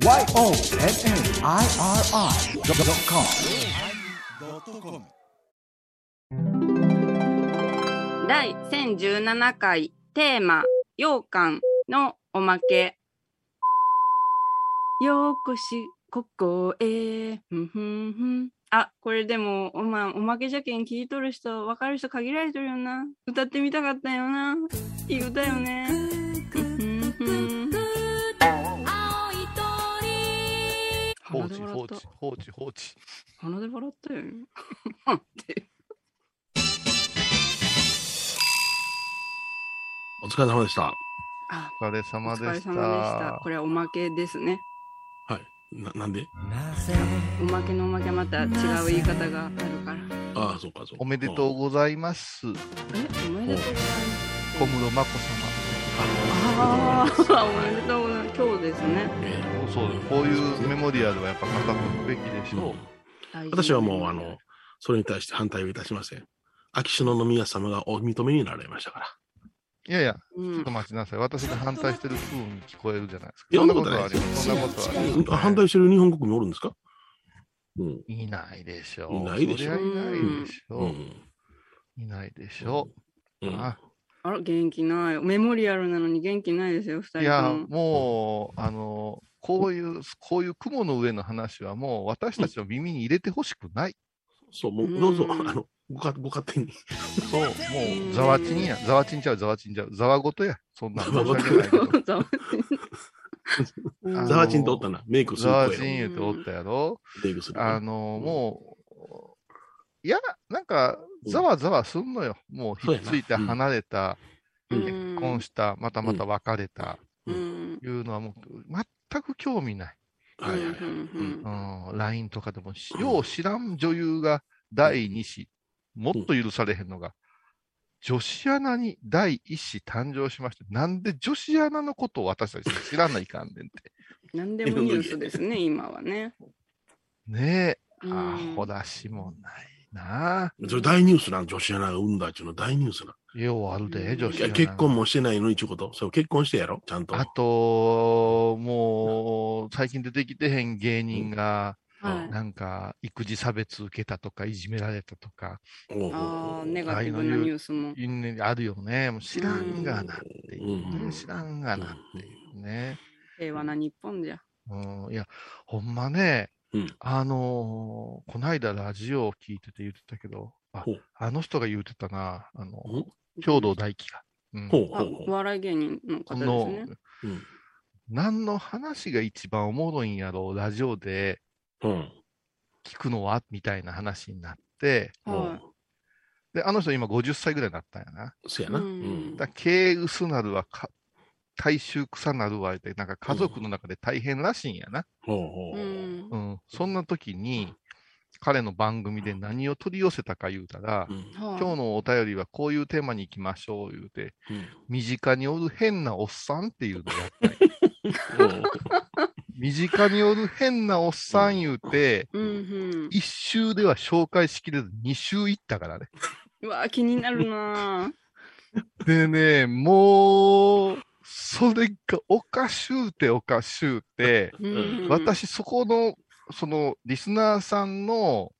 YONNIRI.com 第1017回テーマ「羊羹」のおまけ。ようこしここへ。ふんふんふん。あこれでもお,、まおまけじゃけん聞いとる人分かる人限られとるよな。歌ってみたかったよな。いい歌よね。ふんふんふん放置、放置、放置、放置。鼻で笑ったよ。お疲れ様でした。あ、お疲れ様でした。お疲れ様でした。これはおまけですね。はい。な、なんで？おまけのおまけはまた違う言い方があるから。ああ、そうか、そうか。おめでとうございます。え、おめでとうございます。小室眞子ああ、おめでとうございます。今日ですね。え様。そうだこういうメモリアルはやっぱ語るべきでしょう。大事私はもう、あの、それに対して反対をいたしません。秋篠宮様がお認めになられましたから。いやいや、うんちょっと待ちなさい。私が反対してる風に聞こえるじゃないですか。そんなことはあります。そんなことはあります。反対してる日本国民おるんですか？うん。いないでしょう。いないでしょそりゃいないでしょう。うん。いないでしょう。うんああら、元気ない。メモリアルなのに元気ないですよ、二人といや、も。もう、あの、こういう、こういう雲の上の話はもう私たちの耳に入れてほしくない。そう、もう、うんどうぞ、あの、ごかご勝手に。そう、もう、ざわちんや。ざわちんちゃう、ざわちんちゃう。ざわごとや。そんな申し訳ないけど。ざわあのザワチンとおったな。メイクすざる声を。わちん言うておったやろ。メイクする。あの、もう、いや、なんか、ざわざわすんのよ。もう、ひっついて離れた、うん結婚した、またまた別れた、うん。いうのはもう、全く興味ない。はいはいはい。うんうん、LINE とかでも、よう知らん女優が第2子、もっと許されへんのが、女子アナに第1子誕生しました。なんで女子アナのことを私たち知らないかんねんって。何でもニュースですね、今はね。ねえ、うんアホだしもないなそれ大ニュースなん、女子アナが産んだっていうの大ニュースな。ようあるで、女子アナ。結婚もしてないのにちゅうこと。そう、結婚してやろ、ちゃんと。あと、もう、最近出てきてへん芸人が、はい。なんか、育児差別受けたとか、いじめられたとか、ああ、ネガティブなニュースも。あるよね。もう知らんがなっていうね、うん知らんがなっていうね。平和な日本じゃ。うん、いや、ほんまね、うんあのーこないだラジオを聞いてて言ってたけど、ああの人が言ってたな、あの、うん兵藤大輝が。うんお笑い芸人の方ですね。うん何の話が一番おもろいんやろう、ラジオでう。うん。聞くのはみたいな話になって、はで、あの人今50歳ぐらいになったんやな。そうやな。だ経薄なるはか、大衆草なるわって、なんか家族の中で大変らしいんやな。ほう。ん。うん。そんな時に、彼の番組で何を取り寄せたか言うたら、うん今今日のお便りはこういうテーマに行きましょう言うて、うん身近におる変なおっさんっていうのをやったんや 身近におる変なおっさん言うて、うんうん。一周では紹介しきれず二周行ったからね。うわ、気になるなでね、もう、それがおかしゅうておかしゅうて、ぁ。うん。私そこの、そのリスナーさんの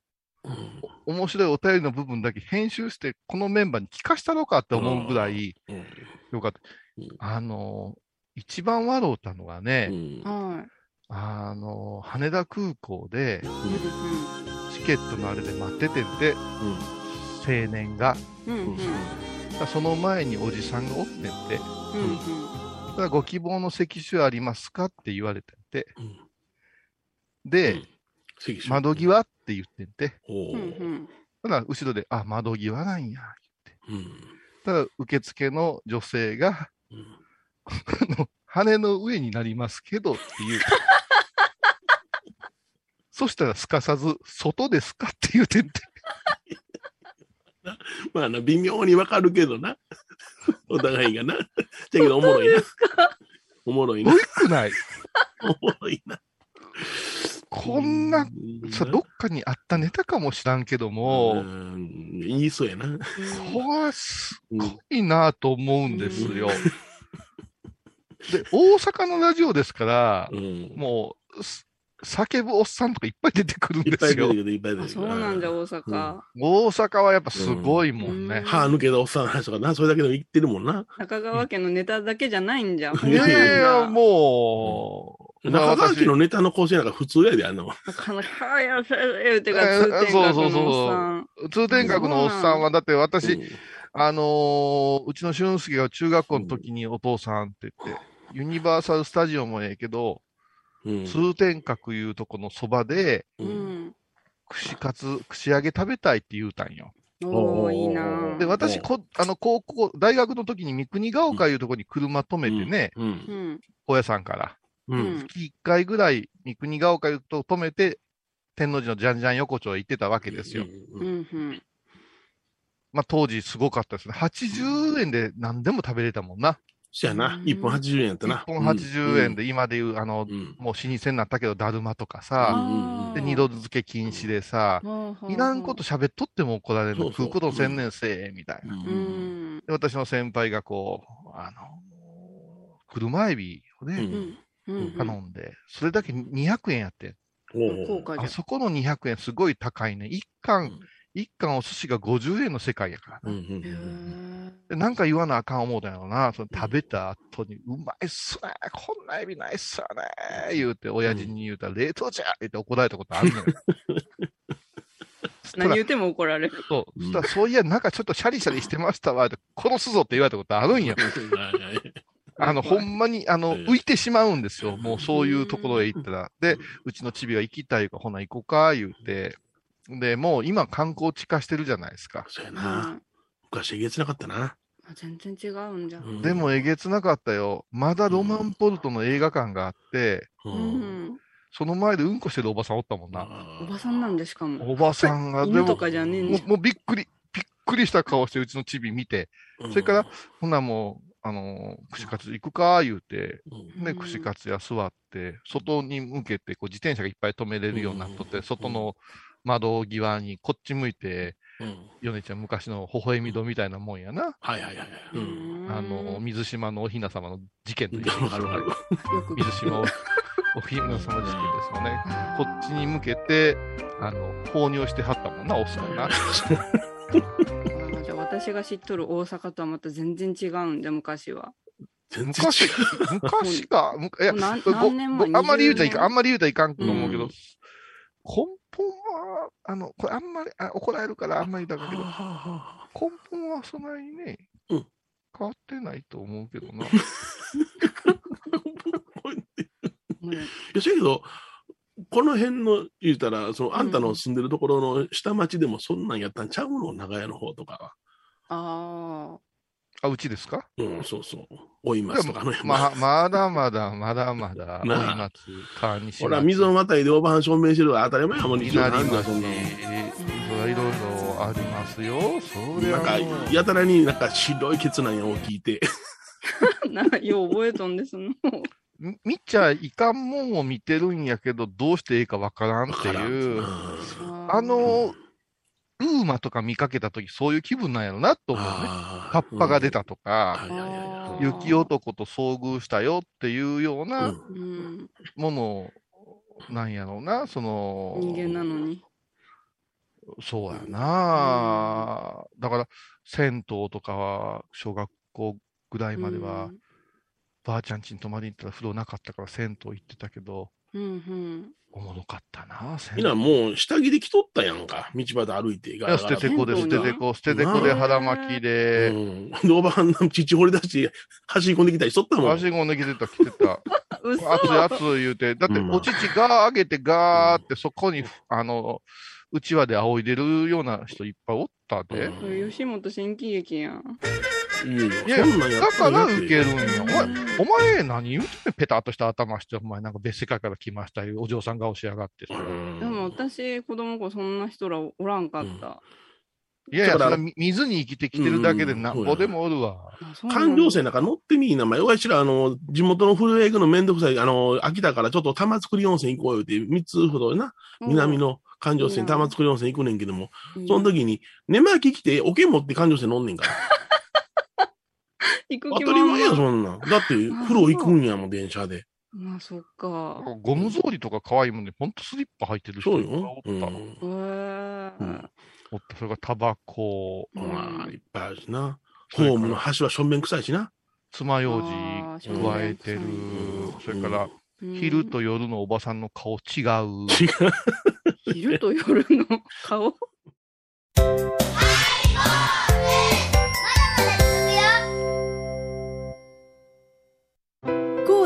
うん。面白いお便りの部分だけ編集して、このメンバーに聞かしたろうかって思うぐらいうんよかった。うん。あの、一番笑うたのがね、うん。はい。あの、羽田空港でうチケットのあれで待っててんで、青年が。その前におじさんがおってんで、だうん。からご希望の席種ありますかって言われてんで、うん。で、うん。窓際って言ってんで、おうん。う。んーうん。ただ後ろで、あ、窓際なんや、うん。ただ受付の女性が、うん。あの羽の上になりますけどっていう。そしたらすかさず、外ですかって言うてんで。まあな、微妙にわかるけどな。お互いがな。だけどおもろいな。おもろいな。悪くない？おもろいな。こんな、うんさ、どっかにあったネタかもしらんけども、うん言いそうやな。これはすごいなと思うんですよ。で、大阪のラジオですからう、ん。もう、す叫ぶおっさんとかいっぱい出てくるんですよぱい出て。くる、いっぱい出あ、てくる。そうなんだ、うん大阪。大阪はやっぱすごいもんねうん。歯抜けたおっさんの話とかな、それだけでも言ってるもんな。中川家のネタだけじゃないんじゃん。いいやいや。もう、中川家私のネタの構成なんか普通やで、あんなもん。なかなか、はやせ言うてか、えー通天閣そうそうそうのおっさん。通天閣のおっさんは、だって私、うんあのーうちの俊介が中学校の時にお父さんって言って、ユニバーサル・スタジオもええけど、うん通天閣いうとこのそばで。串カツ、串揚げ食べたいって言うたんよ。おー、いいなで、うん私、こあの、高校、大学の時に三国ヶ丘いうとこに車止めてね、うんう。ん。高野山から。う。うんん。月1回ぐらい三国ヶ丘いうと止めて、天王寺のじゃんじゃん横丁へ行ってたわけですよ。ううんん。うん。まあ当時すごかったですね。80円で何でも食べれたもんな。そやなう。ん1本80円やったな。1本80円で、今でいう、あの、うん。もう老舗になったけど、だるまとかうさ、んで、二度漬け禁止でさ、いらんこと喋っとっても怒られる食うこと専念せえ、みたいな。で、私の先輩がこう、あの、車エビをね。頼んで、それだけ200円やってあ。そこの200円すごい高いね。一貫、一貫お寿司が50円の世界やからな。なんか言わなあかん思うたんやろな。その食べた後に、うまいっすね。こんなエビないっすよね。言うて、親父に言うたら、冷凍じゃ言って怒られたことあるのよ。何言っても怒られる。そう、そしたら、そういや、なんかちょっとシャリシャリしてましたわ。って殺すぞって言われたことあるんや。あの、ほんまに、あの、ええ浮いてしまうんですよ。もうそういうところへ行ったら。で、うちのチビが行きたいから、ほな行こうか、言うて。で、もう今観光地化してるじゃないですか。そうやうな。ん昔えげつなかったな。全然違うんじゃん。うんでもえげつなかったよ。まだロマンポルトの映画館があって、う。うんん。その前でうんこしてるおばさんおったもんな。おばさんなんでしかも。おばさんが、でも。もうもうびっくり、びっくりした顔してうちのチビ見て、うんそれから、ほなもう、あのー串カツ行くか、言うて、うんで、うん串カツ屋座って、外に向けて、こう自転車がいっぱい止めれるようになっとって、うん外の窓際にこっち向いて、うんヨネちゃん昔の微笑み戸みたいなもんやな。はいはいはい。うん。あの、水島のおひな様の事件というわかるわかる。よく水島おおひな様事件ですよね。こっちに向けて、あの、放尿してはったもんな、おっさんな。あじゃあ私が知っとる大阪とはまた全然違うんだ、昔は。全然昔違う。、昔か。むいや、あんまり言うたらいかん、20あんまり言うたらいかんと思うけど、うん根本は、あの、これあんまり、あ怒られるからあんまり言うたらあかんけど、根本はそんなにね、うん。変わってないと思うけどな。もう。いや、そやけど、この辺の言うたら、そのあんたの住んでるところの下町でもそんなんやったんちゃうの？長屋の方とかは。ああ、うちですか？うん、そうそう。追いますとかまあ、まだまだ、まだまだ、なあ追い松、川西ほら、溝のまたいでおばはん証明してるわ当たり前やもん、日常なんだそんないろいろありますよ。それなんかはもう、やたらになんか白いケツなんやを聞いて。あ。なよう覚えとんですの。み見ちゃいかんもんを見てるんやけど、どうしていいかわからんっていう。ああの、ルーマとか見かけたとき、そういう気分なんやろなと思うね。あカッパが出たとか、はいはいはいはい雪男と遭遇したよっていうよううなんうん、ものなんやろうな、その、人間なのに。そうやな、だから、銭湯とかは、小学校ぐらいまでは、ばあちゃん家に泊まりに行ったら風呂なかったから銭湯行ってたけど、うん、うん、おもろかったな、銭みんなもう下着で着とったやんか。道端歩いて。いや、捨ててこで、捨ててこ、捨ててこで腹巻きうで、ん。で、おばはんの父掘り出して走り込んできたりしとったもん。足込んできてた、来てた。嘘熱い熱い言うて、だってうんお乳ガー上げてガーってそこに、あの、うちわで仰いでるような人いっぱいおったで。吉本新喜劇やん。いやいいやや、そんなんやだから受けるんよ。お前、うんお前何言うてんねんペタッとした頭して、お前なんか別世界から来ましたよ。お嬢さん顔しやがってでも私、子供の頃そんな人らおらんかった。いやいや、だからそれは水に生きてきてるだけでうんなんぼでもおるわ。環状線なんか乗ってみいな、まあ、わしら、あの、地元の古屋行くのめんどくさい、あの、秋田からちょっと玉造温泉行こうよって、三つほどな、南の環状線、うん玉造温泉行くねんけども、うんその時に、寝巻き来て、桶持って環状線乗んねんから。行く当たり前や、そんなん。だって、風呂行くんやもん、電車で。まあ、そっか。ゴム草履とか可愛いもんで、ほんとスリッパ履いてる人そうがおよ。った。うん。へえうんおった。それからタバコ、うんまあ、いっぱいあるしな。ホームの端は正面臭いしな。爪楊枝加えてるうん。それから、うん昼と夜のおばさんの顔違う。違う。昼と夜の顔？高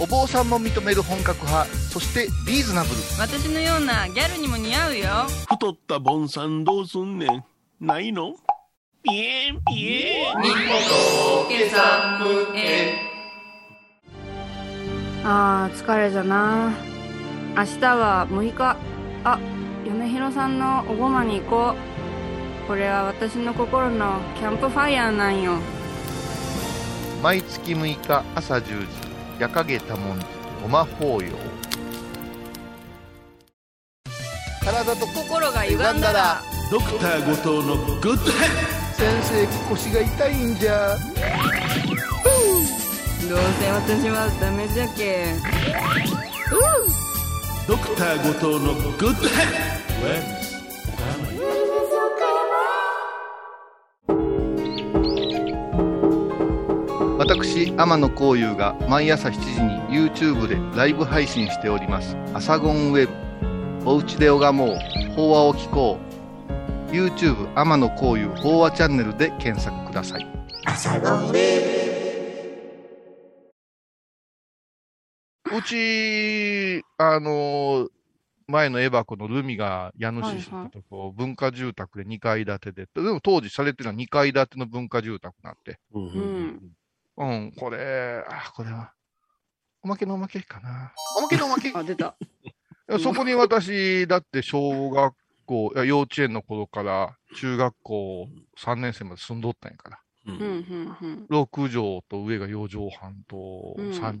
お坊さんも認める本格派、そしてリーズナブル。私のようなギャルにも似合うよ。太ったボンさんどうすんねん。ないの？ピエンピエン。あー疲れじゃな。明日は6日。あ米広さんのおごまに行こう。これは私の心のキャンプファイヤーなんよ。毎月6日朝10時、夜影多文字、ごま法要。体と心が歪んだら。ドクター後藤のグッドヘッ先生腰が痛いんじゃ。どうせ私はダメじゃけドドクター後藤のグッドヘッ私天野幸雄が毎朝7時に YouTube でライブ配信しております「アサゴンウェブ」「おうちで拝もう。法話を聞こう」YouTube 天野幸雄法話チャンネルで検索ください。うちあの前のエバコのルミが家主してたとこ、文化住宅で2階建てで、でも当時されてるのは2階建ての文化住宅になって、うんうんうん、これ、あ、これは、おまけのおまけかな。おまけのおまけ。あ、出た。そこに私、だって小学校、いや幼稚園の頃から中学校3年生まで住んどったんやから。ううんん、うん、6畳と上が4畳半とうん3畳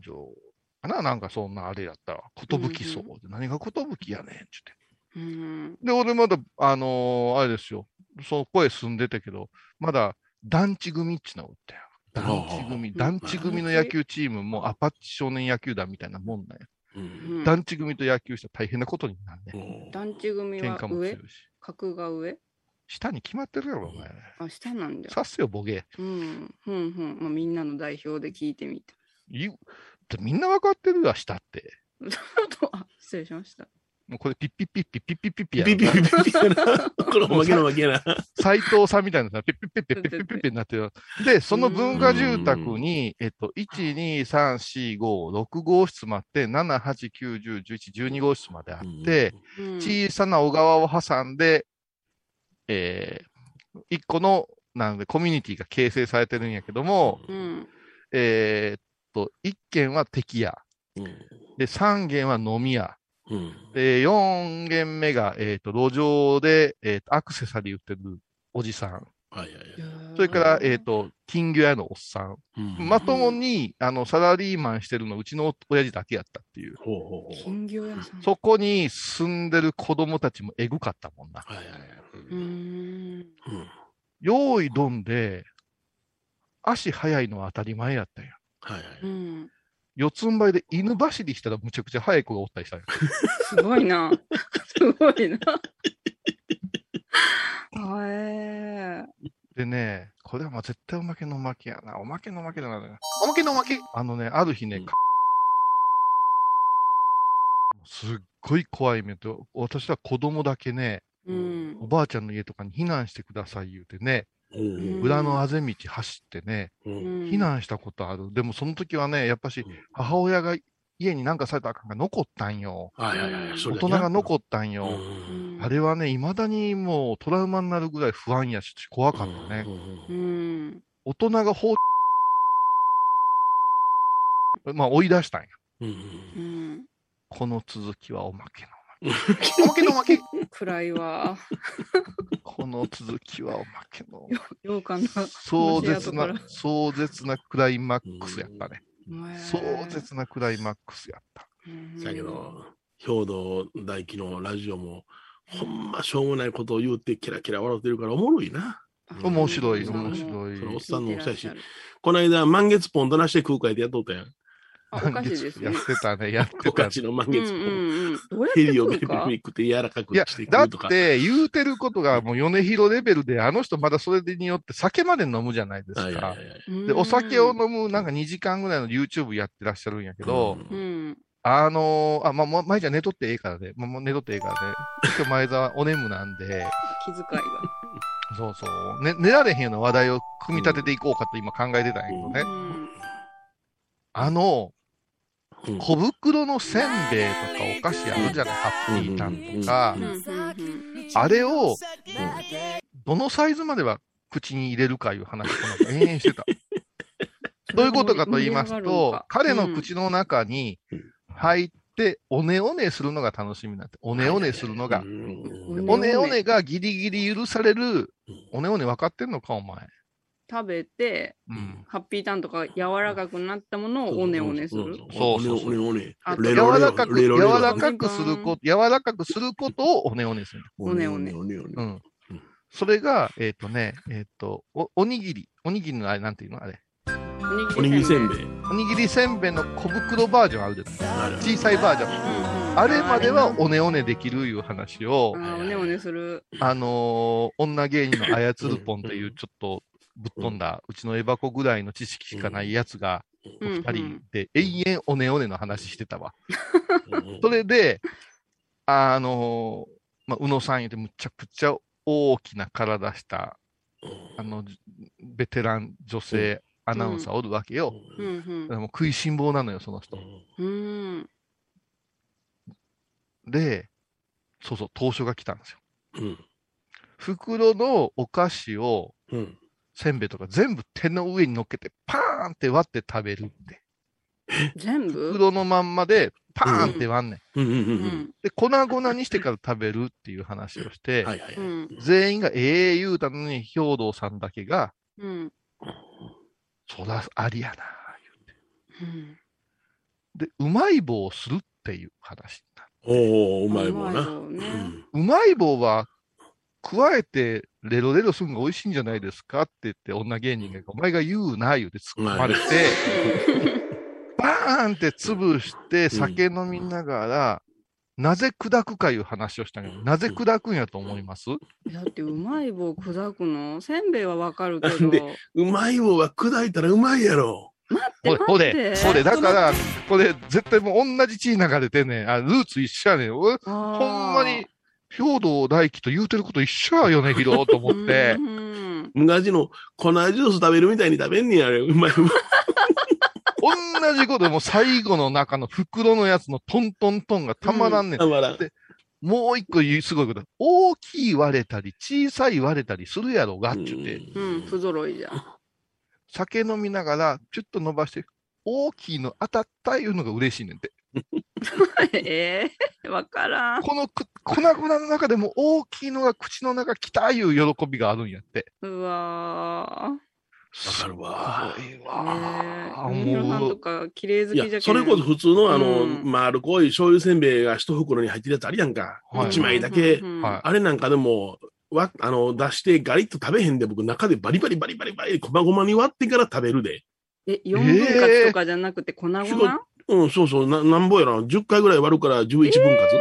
かな、なんかそんなあれやったら、ことぶきそううんで、何がことぶきやねん、ちゅって。うん。うん。で、俺まだ、あのーあれですよ、そこへ住んでたけど、まだ団地組っちゅうのがおったよ。団地組、うん団地組の野球チームもアパッチ少年野球団みたいなもんなんや。うん団地組と野球したら大変なことになるね。団地組喧は上。格が上？下に決まってるやろ、お前。あ、下なんだ。さっせよ、ボケ。うん、うん、うん。まあ、みんなの代表で聞いてみて。言うみんなわかってるわ、下って。あ、失礼しました。もうこれピッピッピッピッピッピッピッピやピッピピピピピやな。これおまけのおまけやな。斎藤さんみたいなさ、ピッピッピッピッピッピッピッピッになってる。で、その文化住宅に、えっと、1、2、3、4、5、6号室もあって、7、8、9、10、11、12号室まであって、小さな小川を挟んで、えー、一個の、なので、コミュニティが形成されてるんやけども、えっと、一軒は敵屋。で、三軒は飲み屋。うんで、四軒目が、えーっと、路上で、えーっと、アクセサリー売ってるおじさん。はいはいはいそれから、えーっと、金魚屋のおっさん。うんまともに、あの、サラリーマンしてるのうちの親父だけやったっていう。ほうほうほう金魚屋さん。そこに住んでる子供たちもエグかったもんな。はいはいはい。うーん。うん用意どんで、足速いのは当たり前やったんや。はいはい。うん。四つん這いで犬走りしたらむちゃくちゃ速い子がおったりしたんや。すごいな。すごいな。へえ。でね、これはまあ絶対おまけのおまけやな。おまけのおまけだな。おまけのおまけあのね、ある日ね、うんすっごい怖い目と、私は子供だけね、うん。おばあちゃんの家とかに避難してください言うてね、うん裏のあぜ道走ってね、避難したことある。でもその時はね、やっぱしうん母親が家になんかされたらあかんが残ったんよ。はいはいはい。そ大人が残ったんうよ。んあれはね、未だにもうトラウマになるぐらい不安やし、怖かったね。うんうん。大人が法まあ追い出したんや。この続きはおまけのおまけ。のおまけ。暗いわ。この続きはおまけの。ようかな。壮絶な壮絶なクライマックスやったね。壮壮絶なクライマックスやった。だけど、兵道大輝のラジオも、ほんましょうもないことを言うてキラキラ笑ってるからおもろいな。面白い、うん面白そのおっい。さんのおしゃし。この間、満月ポンどなして空海でやっとったやん。あ、お菓子です やっね。てたね、やっておた菓。子の満うんう月ポン。んうん。どうやっヘてリをベリベ食うか？リ食って柔らかくいやして、食だっうとか。て言うてることがもう米広レベルで、あの人まだそれによって酒まで飲むじゃないですかはいはいは。いはいで、お酒を飲むなんか2時間ぐらいの YouTube やってらっしゃるんやけど、うんうん。あのーあ、まあ、もう前じゃ寝とってええからね。まあ、もう寝とってええからね。今日前澤お眠なんで、気遣いが。そうそう。ね、寝られへんような話題を組み立てていこうかと今考えてたんやけどね。うん。あの、うん小袋のせんべいとかお菓子あるじゃない、ハッピータンとか。あれを、どのサイズまでは口に入れるかいう話をこの延々してた。どういうことかと言いますと、彼の口の中に入って、おねおねするのが楽しみになって、おねおねするのが。おねおねがギリギリ許される、おねおね分かってんのか、お前。食べて、うん。ハッピーターンとか柔らかくなったものをおねおねする。そうそうそうおねおねあおね。レロレロ柔らかく、柔レロレロらかくすること、柔らかくすることをおねおねする。おねおねおねおねう。んうん。それが、えっ、とね、えっ、とお、おにぎり。おにぎりのあれ、なんていうのあれ。おにぎりせんべい。おにぎりせんべいの小袋バージョンあるじゃない小さいバージョン。あれまではおねおねできるいう話をあ、ーおねおねする。あのー女芸人のあやつるぽんっていうちょっとぶっ飛んだ、うちのエバコぐらいの知識しかないやつが、二人で永遠おねおねの話してたわ。うん それで、あのーまあ、宇野さん言ってむちゃくちゃ大きな体した、あの、ベテラン女性アナウンサーおるわけよ。うんでも食いしん坊なのよ、その人。うん。うん。で、そうそう、当初が来たんですよ。うん袋のお菓子を、うんせんべいとか全部手の上に乗っけて、パーンって割って食べるって。全部？袋のまんまで、パーンって割んねん。で、粉々にしてから食べるっていう話をして、はいはいはい。うん。全員がええ言うたのに、兵道さんだけが、うん。そらありやな。うん。で、うまい棒をするっていう話になる。おおうまい棒な。うまい棒ねうんうまい棒は、加えて、レロレロするのが美味しいんじゃないですかって言って、女芸人が、お前が言うな、言うて突っ込まれて、バーンって潰して、酒飲みながら、なぜ砕くかいう話をしたけど、なぜ砕くんやと思います？だってうまい棒砕くの？せんべいはわかるけど。でうまい棒は砕いたらうまいやろ。待ってほれ、ほ待って。れ、ほれ、だから、これ、絶対もう同じ血流れてね、あ、ルーツ一緒やねん。ほんまに、兵道大輝と言うてること一緒やよね、ヒロと思って。昔の粉ジュース食べるみたいに食べんねやれ。うまいうまい。同 じことでもう最後の中の袋のやつのトントントンがたまらんねん。たまらん。もう一個すごいこと。大きい割れたり、小さい割れたりするやろが、って言って、うん、不揃いじゃん。酒飲みながら、ちょっと伸ばして、大きいの当たったいうのが嬉しいねんって。ええわからん。このく粉々の中でも大きいのが口の中来たいう喜びがあるんやって。うわわかるわすごいー。わー。ねえ。みのさんもう、とか綺麗好きじゃ。それこそ普通のあの、うん丸っこい醤油せんべいが一袋に入ってるやつあるやんか。はい一枚だけ。うんうんうんはいあれなんかでも、わ、あの、出してガリッと食べへんで、僕中でバリバリバリバリバリ、こまごまに割ってから食べるで。え、4分割とかじゃなくて粉々、うん、そうそう、な、なんぼやろ。10回ぐらい割るから11分割。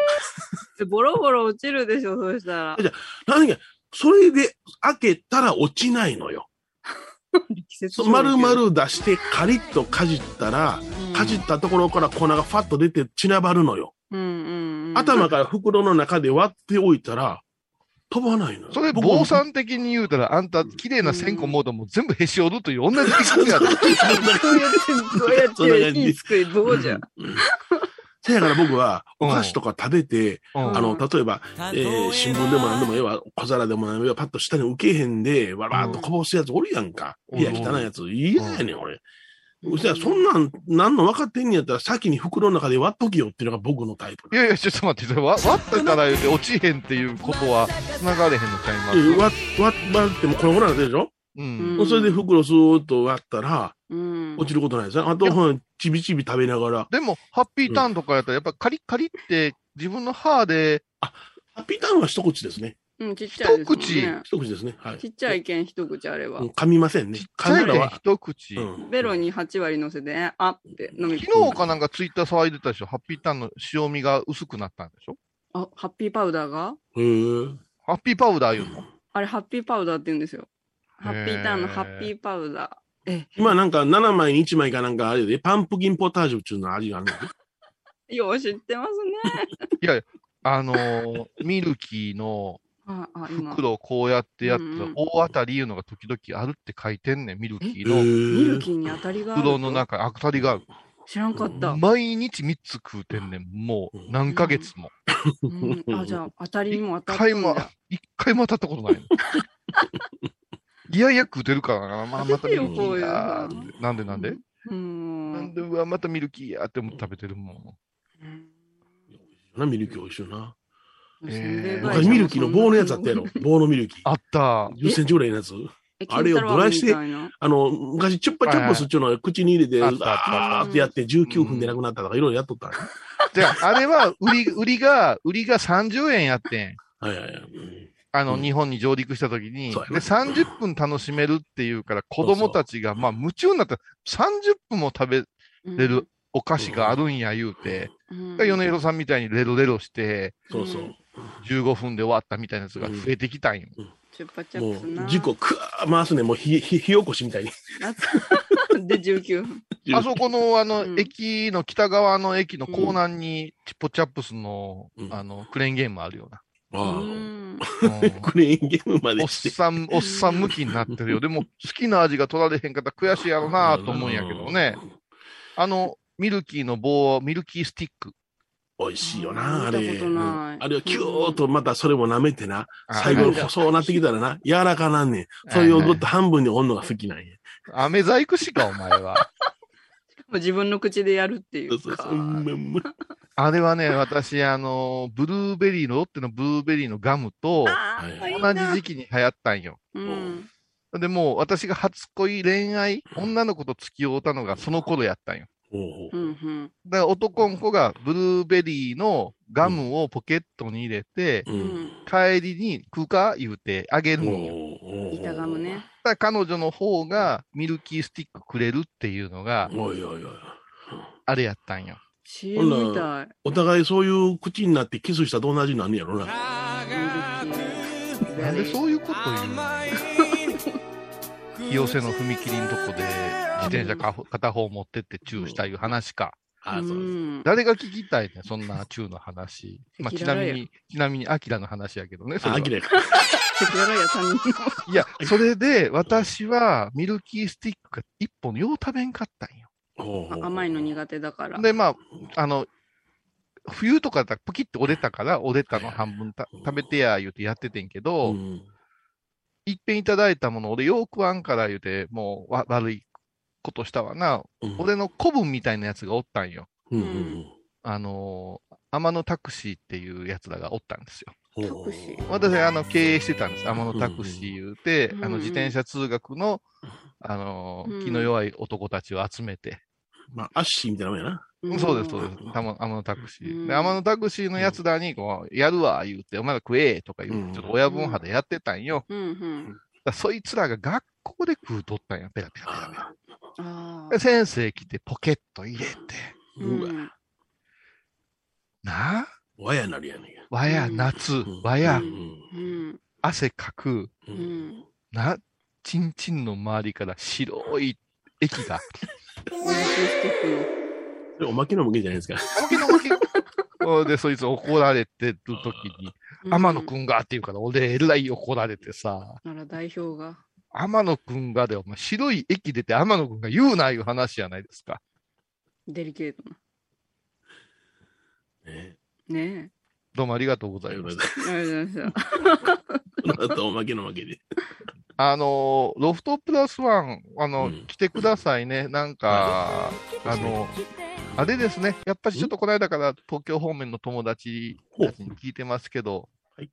えボロボロ落ちるでしょ、そうしたら。何が、それで開けたら落ちないのよ。丸々出してカリッとかじったら、かじったところから粉がファッと出て散らばるのよ。うんうんうん。頭から袋の中で割っておいたら、飛ばないの。それ、坊さん的に言うたら、あんた、綺麗な線香モードも全部へし折るという同じ理屈やで。どうやって、どうやって火つく棒じゃ。せやから僕は、うんお菓子とか食べて、うんあの、例えば、えー新聞でも何でもええわ、小皿でも何でもええわ、パッと下に受けへんで、わらーっとこぼすやつおるやんか。うんいや、汚いやつ。嫌やねん、俺。じゃあ、そんなん、なんの分かってんねやったら、先に袋の中で割っときよっていうのが僕のタイプ。いやいや、ちょっと待って、それわ割ったから言うて落ちへんっていうことは 繋がれへんのちゃいます？割割割ってもこれほらなってるでしょ、うん。うんそれで袋スーッと割ったら、うん。落ちることないですよ。あと、ちびちび食べながら。でも、ハッピーターンとかやったら、やっぱカリッカリって自分の歯で、ハッピーターンは一口ですね。うん、ちっちゃいですもんね。一口ですね。はい。ちっちゃい剣一口あればうん。噛みませんね。噛んだらは、一口。うん。ベロに8割乗せて、あって飲み昨日かなんかツイッター騒いでたでしょ？ハッピーターンの塩味が薄くなったんでしょ？あ、ハッピーパウダーが？へーハッピーパウダー言うの？あれ、ハッピーパウダーって言うんですよ。ハッピーターンのハッピーパウダー。え、今なんか7枚に1枚かなんかあれで、パンプキンポタージュっていうの味がある。よう知ってますね。いや、あのーミルキーの。袋をこうやってやった大当たりいうのが時々あるって書いてんねん、ミルキーへのミルーキーに当たりがある袋の中、当たりがある。知らんかった。毎日3つ食うてんねん、もう何ヶ月も。うんあ、じゃあ、当たりにも当一回たってんだも、一回も当たったことないの。いやいや食うてるからな、まあ、またミルキーやーって。なんでなんで、うなんん。でうわ、またミルキーやーって思って食べてるもん。な、ミルキー美味しいよな。せんべい会社も昔ミルキーの棒のやつあったやろ。棒のミルキー。あった。10センチぐらいのやつ。えあれをどないしてあの、昔、チュッパチャップスっていうのを口に入れて、はいはいあったあったあーってやって19分でなくなったとか、いろいろやっとったんやじゃあ、あれは、売り、売りが、売りが30円やってん。はいはいはい。うんあの、うん日本に上陸した時に。で、そうやな30分楽しめるっていうから、子供たちが、まあ、夢中になったら、30分も食べれるお菓子があるんや言うて、うん米広さんみたいにレロレロして、そうそう。15分で終わったみたいなやつが増えてきたんよ。チュッパチャもップスな。う、事故、くわー回すね、もう火、火、火起こしみたいに。で、19分。あそこの、あの、うん駅の、北側の駅のコーナーに、チッポチャップスの、うんあの、クレーンゲームあるようああ。ん。うな。クレーンゲームまうんおっでして。さん、おっさん向きになってるよ。でも、好きな味が取られへんかったら悔しいやろなと思うんやけどね。あの、ミルキーの棒、ミルキースティック。美味しいよな、あれ。見たことないあれをキューッとまたそれも舐めてな。あ最後に細なってきたらな、柔らかなんねん。それをぐっと半分に折んのが好きなんや。飴細工しか、お前は。自分の口でやるっていうか。そうそうそう。うんうん あれはね、私、あの、ブルーベリーの、ロッテのブルーベリーのガムと、同じ時期に流行ったんよ。うん。でもう、私が初恋恋愛、女の子と付き合うたのがその頃やったんよ。ほうほうんうん。だから男の子がブルーベリーのガムをポケットに入れて、う。んん。帰りに食うか言うてあげるんよ。板ガムね。。だから彼女の方がミルキースティックくれるっていうのが、おいおいおい。あれやったんよ。CM みたい。お互いそういう口になってキスしたと同じなんねやろな。なんでそういうこと言うの？清瀬の踏切のとこで自転車か片方持ってってチューしたいう話か。あそうです。ん。誰が聞きたいねそんなチューの話。まあ、ちなみに、ちなみに、アキラの話やけどね。それあ、はあきれか。赤裸々や他人の。いや、それで、私は、ミルキースティックが一本よう食べんかったんよ。甘いの苦手だから。で、まあ、あの、冬とかだったらポキッと折れたから、折れたの半分た食べてや、言うてやっててんけど、うんいっぺんいただいたもの、俺よう食わんから言うて、もうわ悪いことしたわな。うん俺の子分みたいなやつがおったんよ。うんうんあのー、天野タクシーっていうやつらがおったんですよ。うんタクシー私、あの、経営してたんです。天野タクシー言うて、うんあの、自転車通学の、あのーうん気の弱い男たちを集めて、まあ、アッシーみたいなもんやな。うんそうです、そうです。天天野タクシで、天野タクシーのやつらに、こう、やるわ、言うて、お前ら食え、とか言うちょっと親分派でやってたんよ。うんうん。だそいつらが学校で食うとったんや、ペラペラペラペラ。あで先生来てポケット入れて、ーうわん。なあ、わやなりやねんや。わや、うん夏うん、わや。汗かく。な、ちんちんの周りから白い液が。ミルキースティックの。それおまけの向けじゃないですか。おまけのまけ。おで、そいつ怒られてる時に、天野くんがって言うから、俺、えらい怒られてさ、あら、代表が。天野くんがで、お前、白い駅出て天野くんが言うな、いう話じゃないですか。デリケートな。ねねどうもありがとうござえ。います。え。ありがとうございました。この後おまけの負けで。あのー、ロフトプラスワン、あの、うん来てくださいね。なんか、あの、あれですね。やっぱりちょっとこの間から東京方面の友達たちに聞いてますけど、はい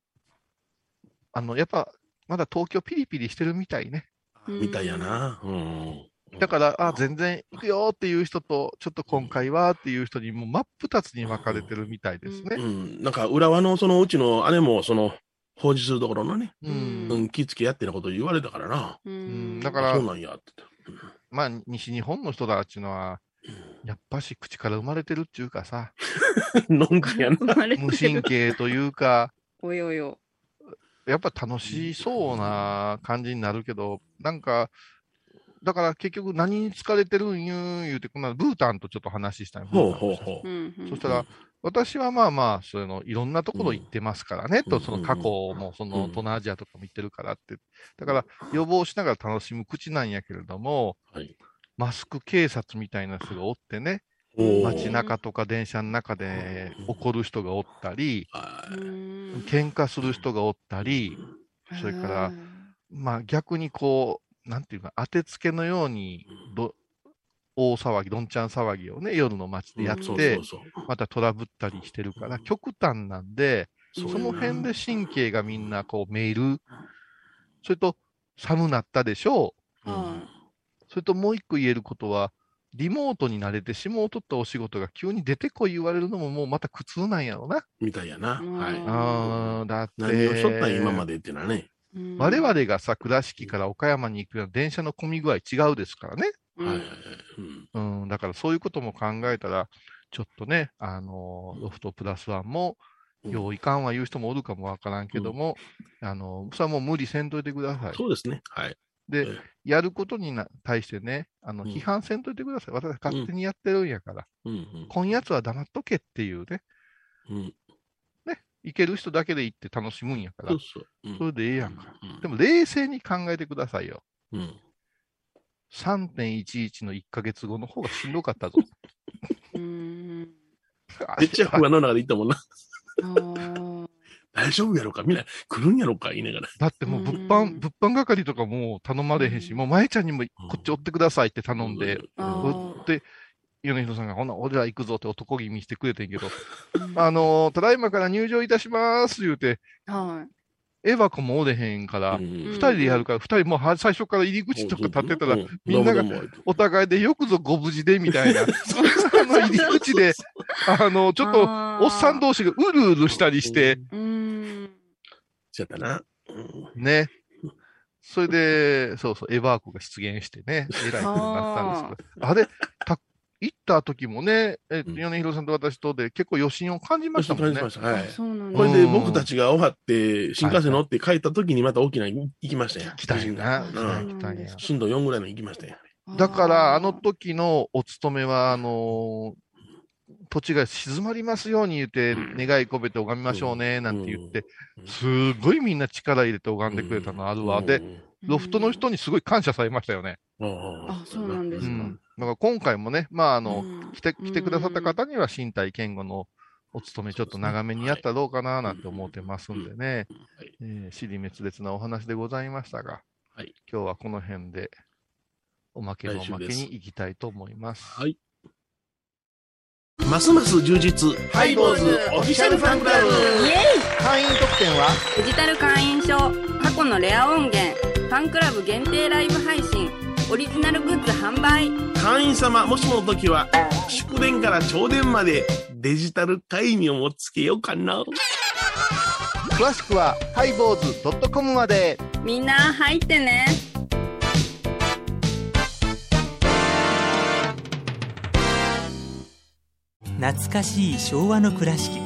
あの、やっぱ、まだ東京ピリピリしてるみたいね。みたいやな。うん。だから、あ、全然行くよっていう人と、ちょっと今回はっていう人にもう真っ二つに分かれてるみたいですね。うん。なんか、浦和のそのうちの姉も、その、法事するところのね、ううんん。うん、気付けやってなこと言われたからな。ううんん。だからそうなんや、ってまあ、西日本の人たちのは、やっぱし口から生まれてるっていうかさ。のんきやな。無神経というか、およよ。やっぱ楽しそうな感じになるけど、なんか、だから結局何に疲れてるん言う言うて、この間ブータンとちょっと話したいほうほうほう。そしたら、私はまあまあ、その、いろんなところ行ってますからね、と、うんその過去も、そのうん東南アジアとかも行ってるからって。だから、予防しながら楽しむ口なんやけれども、う。はい。マスク警察みたいな人がおってね、街中とか電車の中で怒る人がおったり。喧嘩する人がおったり、それからまあ逆にこう、なんていうか、当てつけのようにど、大騒ぎ、どんちゃん騒ぎをね、夜の街でやってまたトラブったりしてるから、極端なんで、その辺で神経がみんなこうメール、それと寒なったでしょう。はそれともう一個言えることは、リモートに慣れてしもうとったお仕事が急に出てこい言われるのももうまた苦痛なんやろな。みたいやな。うんはい。あーだって、何をしとったん今までってのはね。い。我々がさ、倉敷から岡山に行くような電車の混み具合違うですからね。うんはい。うんうん、だからそういうことも考えたら、ちょっとね、あの、ロフトプラスワンも、うんよういかんは言う人もおるかもわからんけども、あの、それはもう無理せんといてください。そうですね。はい。でえ、やることにな対してね、あの、うん批判せんといてください。私勝手にやってるんやから。うんうん今やつは黙っとけっていうね、うん。行ける人だけで行って楽しむんやからそう、そう。うんそれでええやんか。うんでも冷静に考えてくださいよ。うん。3.11の1ヶ月後の方がしんどかったぞ。うん。めっちゃ不安の中で行ったもんな。大丈夫やろか？みんな。来るんやろか？言いながら。だってもう物う販、ん。物販係とかもう頼まれへんし、うん。もう前ちゃんにもこっち追ってくださいって頼んで、あー。追って、米広さんが、ほな、俺ら行くぞって男気見してくれてんけど、うん。あのーただいまから入場いたします言うて、はエヴァ子もおれへんから、二二人でやるから、二人もうは最初から入り口とか立ってたら、うんみんながお互いでよくぞご無事でみたいな、あの入り口で、あの、ちょっと、おっさん同士がうるうるしたりして、い。うん。しちゃったな。うんね。それで、そうそう、エヴァーコが出現してね、えらいことになったんですけど、あれ、た行った時もね、えっと、うん米広さんと私とで結構余震を感じましたもんね感。じました。はいあ。そうなんだ。これでうん僕たちが終わって、新幹線乗って帰った時にまた大きな行きましたよ。来たんや来たんや震度4ぐらいの行きましたよ。だから、あの時のお勤めは、あのー土地が静まりますように言って、願い込めて拝みましょうね、なんて言って、うんすごいみんな力入れて拝んでくれたのあるわ。で、ロフトの人にすごい感謝されましたよね。うん、あ、そうなんですか。うん。だから今回もね、まあ、あの、うん来て、来てくださった方には身体健吾のお勤めちょっと長めにやったらどうかななんて思ってますんでね、はいえー、尻滅裂なお話でございましたが、はい今日はこの辺でおまけのおまけに行きたいと思います。はい。ますます充実。ハイボーズオフィシャルファンクラブ。会員特典は？デジタル会員証過去のレア音源ファンクラブ限定ライブ配信オリジナルグッズ販売会員様、もしもの時は、祝電から朝電までデジタル会員をつけようかな。詳しくは、ハイボーズ .com まで。みんな入ってね懐かしい昭和の倉敷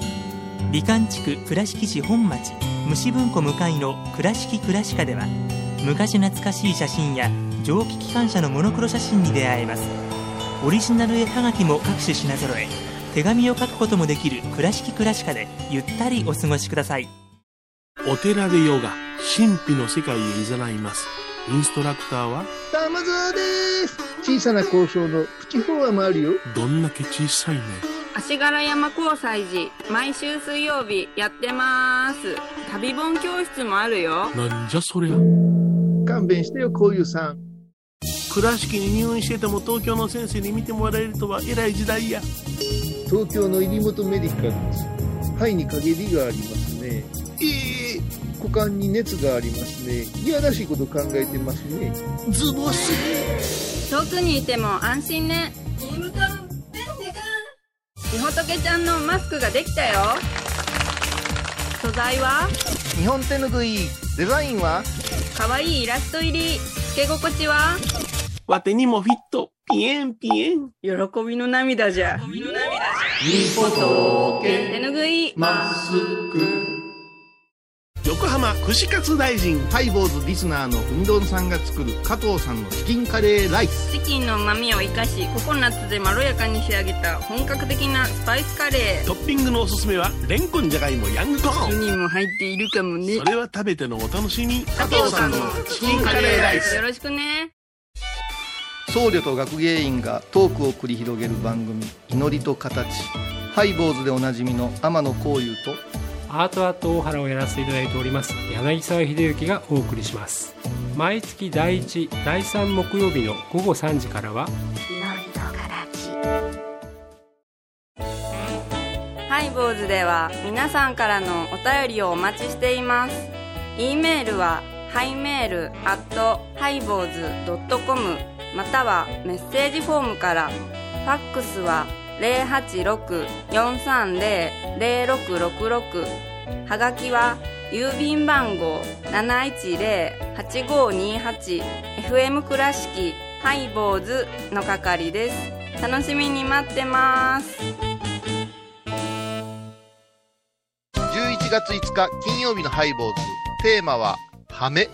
美観地区倉敷市本町虫文庫向かいの「倉敷倉歯科」では昔懐かしい写真や蒸気機関車のモノクロ写真に出会えますオリジナル絵はがきも各種品揃え手紙を書くこともできる「倉敷倉歯科」でゆったりお過ごしくださいお寺でヨガ、神秘の世界へ誘います。インストラクターは、玉沢です。小さな交渉のプチフォアもあるよ。どんだけ小さいね。足柄山交際時、毎週水曜日やってます。旅本教室もあるよ。なんじゃそりゃ。勘弁してよ、こういうさん。倉敷に入院してても東京の先生に見てもらえるとは偉い時代や。東京の入本メディカルです。肺に陰りがありますね。ええ股間に熱がありますね。いやらしいこと考えてますね。ズボス。遠くにいても安心ね。みほとけちゃんのマスクができたよ。素材は？日本手ぬぐい。デザインは？可愛いイラスト入り。つけ心地は？わてにもフィット。ピエンピエン。喜びの涙じゃ。日本手ぬぐい。マスク。横浜串カツ大臣。ハイボーズリスナーのうみどんさんが作る加藤さんのチキンカレーライス。チキンの旨味を生かし、ココナッツでまろやかに仕上げた本格的なスパイスカレー。トッピングのおすすめは、レンコンじゃがいもヤングコーン。1人も入っているかもねそ。れは食べてのお楽しみ。加藤さんのチキンカレーライスよろしくね。僧侶と学芸員がトークを繰り広げる番組「祈りと形」ハイボーズでおなじみの天野幸雄とアートアート大原をやらせていただいております柳沢秀幸がお送りします毎月第1第3木曜日の午後3時からは拝、ボーズでは皆さんからのお便りをお待ちしています。e メールはハイメールアットハイボーズドットコムまたはメッセージフォームから。ファックスは086-430-0666はがきは郵便番号 710-8528FM 倉敷ハイボーズの係です。楽しみに待ってます。11月5日金曜日のハイボーズ。テーマは、ハメ。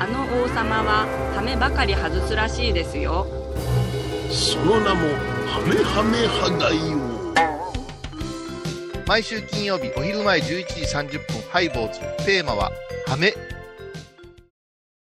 あの王様はハメばかり外すらしいですよ。その名も、ハメハメハガイ毎週金曜日お昼前11時30分ハイボーズ。テーマは、ハメ。